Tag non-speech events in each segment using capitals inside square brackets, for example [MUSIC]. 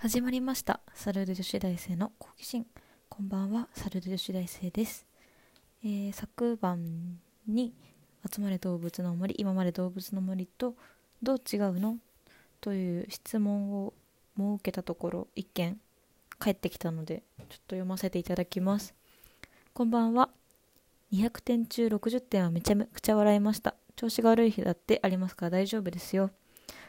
始まりました。サルル女子大生の好奇心。こんばんは。サルル女子大生です、えー昨晩に集まれ動物の森今まで動物の森とどう違うの？という質問を設けたところ一件返ってきたのでちょっと読ませていただきます。こんばんは。200点中60点はめちゃくちゃ笑いました。調子が悪い日だってありますから大丈夫ですよ。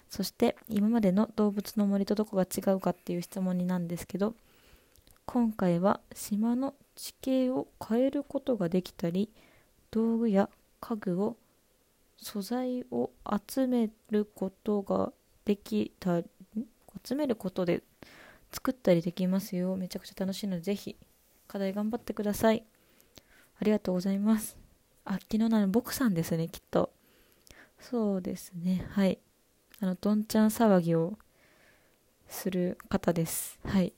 そして今までの動物の森とどこが違うかっていう質問になんですけど今回は島の地形を変えることができたり道具や家具を素材を集めることができたり集めることで作ったりできますよ。めちゃくちゃ楽しいのでぜひ課題頑張ってください。ありがとうございます。あ昨日のあのボクさんですねきっと。そうですねはい。あのどんちゃん騒ぎをする方です。はい。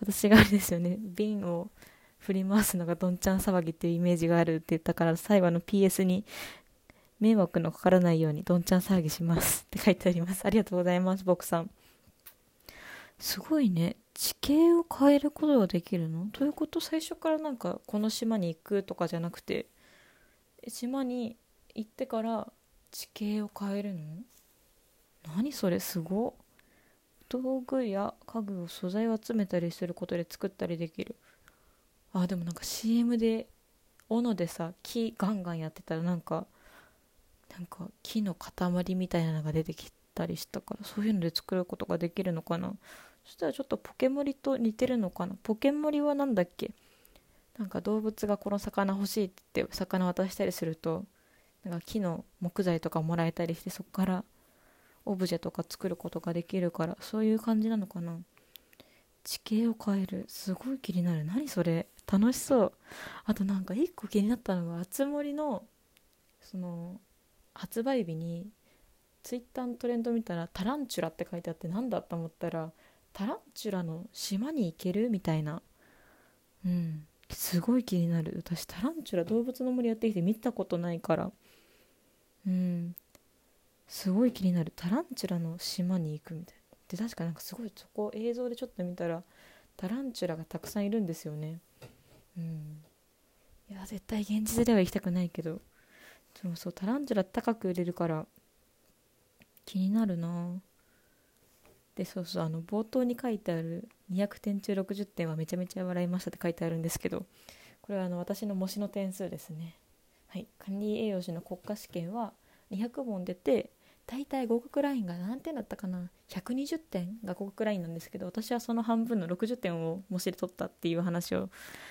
私があれですよね。瓶を振り回すのがどんちゃん騒ぎっていうイメージがあるって言ったから最後の PS に迷惑のかからないようにどんちゃん騒ぎしますって書いてあります。ありがとうございます僕さん。すごいね。地形を変えることができるの？ということ？最初からなんかこの島に行くとかじゃなくて島に行ってから地形を変えるの？何それすご道具や家具を素材を集めたりすることで作ったりできる。あでもなんか CM で斧でさ木ガンガンやってたらなんかなんか木の塊みたいなのが出てきたりしたからそういうので作ることができるのかな。そしたらちょっとポケモリと似てるのかな。ポケモリはなんだっけ？なんか動物がこの魚欲しいって言って魚渡したりするとなんか木の木材とかもらえたりしてそこからオブジェとか作ることができるからそういう感じなのかな。地形を変える。すごい気になる。何それ。楽しそう。あとなんか一個気になったのがあつ森のその発売日にツイッターのトレンド見たらタランチュラって書いてあってなんだと思ったらタランチュラの島に行けるみたいな。うん。すごい気になる。私タランチュラ動物の森やってきて見たことないから。うん。すごい気になる。タランチュラの島に行くみたいな。で確かなんかすごいそこ映像でちょっと見たらタランチュラがたくさんいるんですよね。うん。いや絶対現実では行きたくないけど。そうそうタランチュラ高く売れるから気になるな。でそうそうあの冒頭に書いてある200点中60点はめちゃめちゃ笑いましたって書いてあるんですけどこれはあの私の模試の点数ですね。はい。管理栄養士の国家試験は200問出て大体合格ラインが何点だったかな？120点が合格ラインなんですけど私はその半分の60点を模試で取ったっていう話を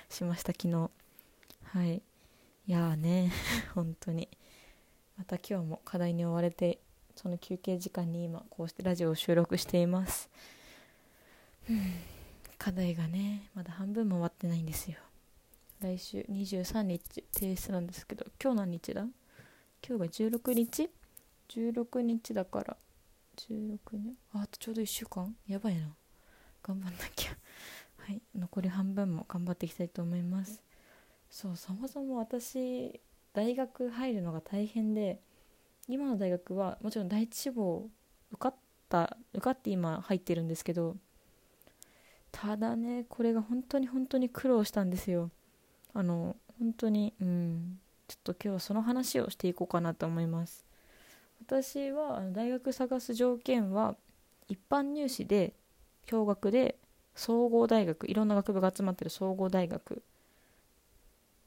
しました昨日。はい。いやーね [LAUGHS] 本当に。また今日も課題に追われてその休憩時間に今こうしてラジオを収録しています。課題がねまだ半分も終わってないんですよ。来週23日提出なんですけど今日何日だ？今日が16日？16日だから。16年ああとちょうど1週間。やばいな。頑張んなきゃ。[LAUGHS] はい。残り半分も頑張っていきたいと思います。そうそもそも私大学入るのが大変で今の大学はもちろん第一志望受かった受かって今入ってるんですけどただねこれが本当に本当に苦労したんですよ。あの本当にうん。ちょっと今日はその話をしていこうかなと思います。私は大学探す条件は一般入試で共学で総合大学いろんな学部が集まってる総合大学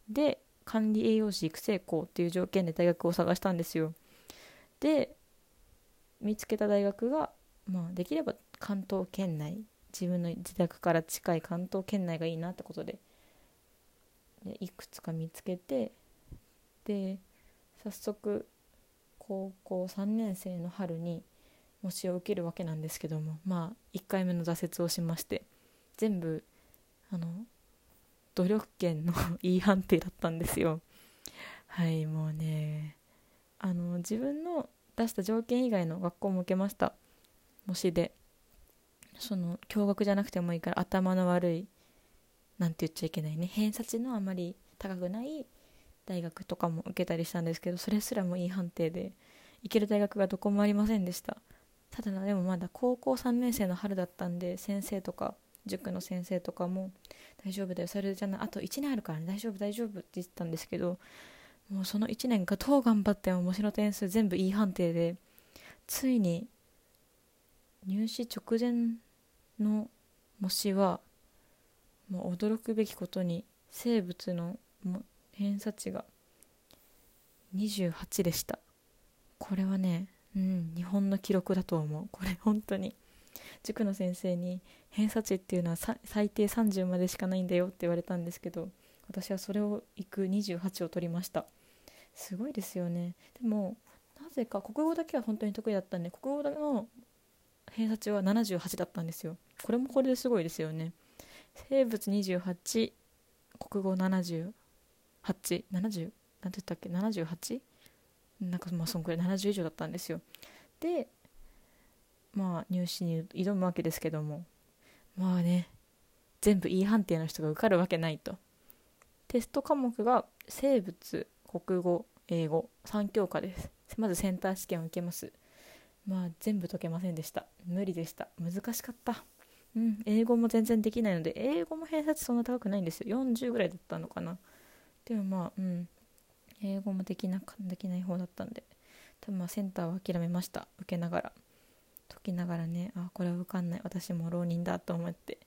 で管理栄養士育成校っていう条件で大学を探したんですよ。で見つけた大学が、まあ、できれば関東圏内自分の自宅から近い関東圏内がいいなってことで。でいくつか見つけてで早速高校3年生の春に模試を受けるわけなんですけどもまあ1回目の挫折をしまして全部あの努力圏の E 判定だったんですよ。はいもうねあの自分の出した条件以外の学校も受けました。模試で。その共学じゃなくてもいいから頭の悪いなんて言っちゃいけないね偏差値のあまり高くない大学とかも受けたりしたんですけどそれすらもいい判定で行ける大学がどこもありませんでした。ただでもまだ高校3年生の春だったんで先生とか塾の先生とかも大丈夫だよ。それじゃないあと1年あるからね。大丈夫大丈夫って言ってたんですけどもうその1年がどう頑張っても模試の点数全部 E 判定でついに入試直前の模試はもう驚くべきことに生物の偏差値が28でした。これはねうん日本の記録だと思う。これ本当に。塾の先生に偏差値っていうのは最低30までしかないんだよって言われたんですけど私はそれをいく28を取りました。すごいですよね。でもなぜか国語だけは本当に得意だったんで国語の偏差値は78だったんですよ。これもこれですごいですよね。生物28国語70 870何て言ったっけ？78? なんかまあそんくらい。70以上だったんですよ。でまあ入試に挑むわけですけども。まあね全部 E 判定の人が受かるわけないと。テスト科目が生物国語英語3教科です。まずセンター試験を受けます。まあ全部解けませんでした。無理でした。難しかった。うん英語も全然できないので英語も偏差値そんな高くないんですよ。40ぐらいだったのかな。でもまあうん。英語もできなかできない方だったんで。多分まあセンターは諦めました。受けながら。解きながらねあこれは受かんない。私も浪人だと思って。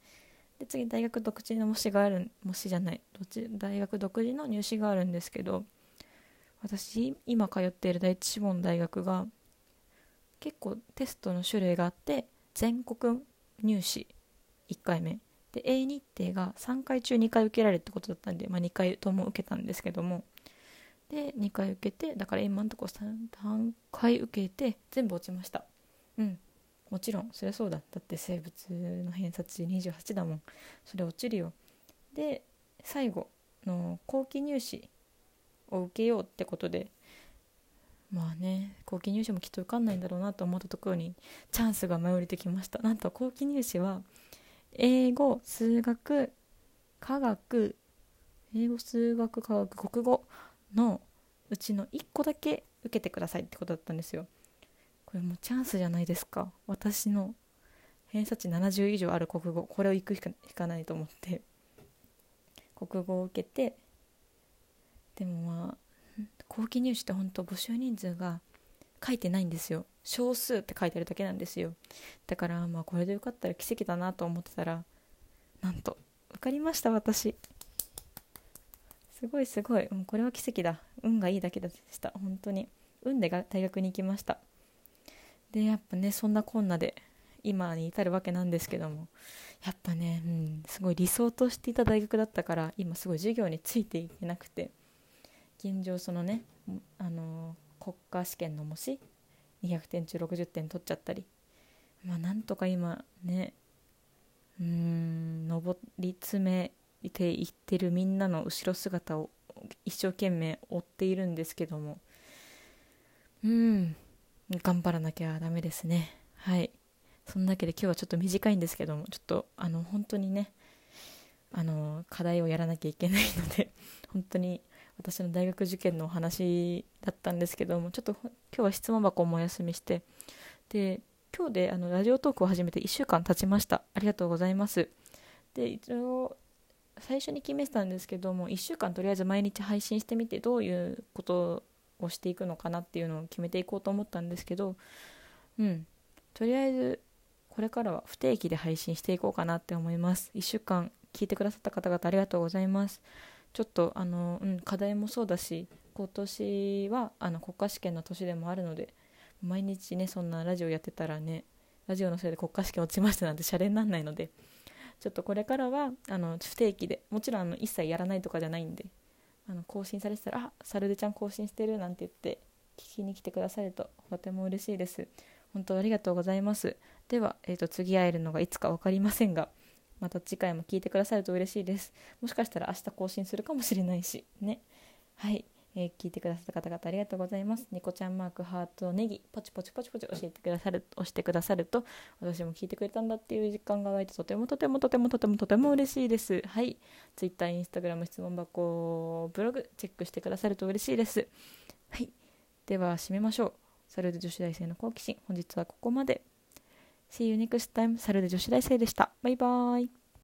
で次大学独自の模試がある模試じゃない。どっち大学独自の入試があるんですけど私今通っている第一志望の大学が結構テストの種類があって全国入試。1回目。で A 日程が3回中2回受けられるってことだったんで、まあ、2回とも受けたんですけども。で2回受けてだから今のとこ 3, 3回受けて全部落ちました。うん。もちろんそりゃそうだ。だって生物の偏差値28だもん。それ落ちるよ。で最後の後期入試を受けようってことでまあね後期入試もきっと受かんないんだろうなと思ったところにチャンスが舞い降りてきました。なんと後期入試は英語数学科学英語数学科学国語のうちの1個だけ受けてくださいってことだったんですよ。これもうチャンスじゃないですか。私の偏差値70以上ある国語。これを行くしかいかないと思って。国語を受けて。でもまあ後期入試って本当募集人数が書いてないんですよ。少数って書いてあるだけなんですよ。だからまあこれで受かったら奇跡だなと思ってたらなんと受かりました私。すごいすごい。もうこれは奇跡だ。運がいいだけでした。本当に。運で大学に行きました。でやっぱねそんなこんなで今に至るわけなんですけども。やっぱね、うん、すごい理想としていた大学だったから今すごい授業についていけなくて。現状そのねあの国家試験の模試200点中60点取っちゃったり。まあなんとか今ねうん上り詰めていってるみんなの後ろ姿を一生懸命追っているんですけども。うん頑張らなきゃダメですね。はい。そんなわけで今日はちょっと短いんですけどもちょっとあの本当にねあの課題をやらなきゃいけないので本当に私の大学受験のお話だったんですけどもちょっと今日は質問箱もお休みしてで今日であのラジオトークを始めて1週間経ちました。ありがとうございます。で一応最初に決めてたんですけども1週間とりあえず毎日配信してみてどういうことをしていくのかなっていうのを決めていこうと思ったんですけどうん。とりあえずこれからは不定期で配信していこうかなって思います。1週間聞いてくださった方々ありがとうございます。ちょっとあの、うん、課題もそうだし今年はあの国家試験の年でもあるので毎日ねそんなラジオやってたらねラジオのせいで国家試験落ちましたなんてシャレになんないのでちょっとこれからはあの不定期でもちろんあの一切やらないとかじゃないんであの更新されてたら「あサルデちゃん更新してる」なんて言って聞きに来てくださるととても嬉しいです。本当ありがとうございます。では、えーと次会えるのがいつか分かりませんがまた次回も聞いてくださると嬉しいです。もしかしたら明日更新するかもしれないし。ね。はい、えー、聞いてくださった方々ありがとうございます。ニコちゃんマークハートネギ。ポチポチポチポチ教えてくださる押してくださると私も聞いてくれたんだっていう実感が湧いてとてもとてもとてもとてもとても嬉しいです。はい。Twitter、Instagram 質問箱ブログチェックしてくださると嬉しいです。はい。では締めましょう。サルデ女子大生の好奇心。本日はここまで。See you next time. サルで女子大生でした。バイバイ。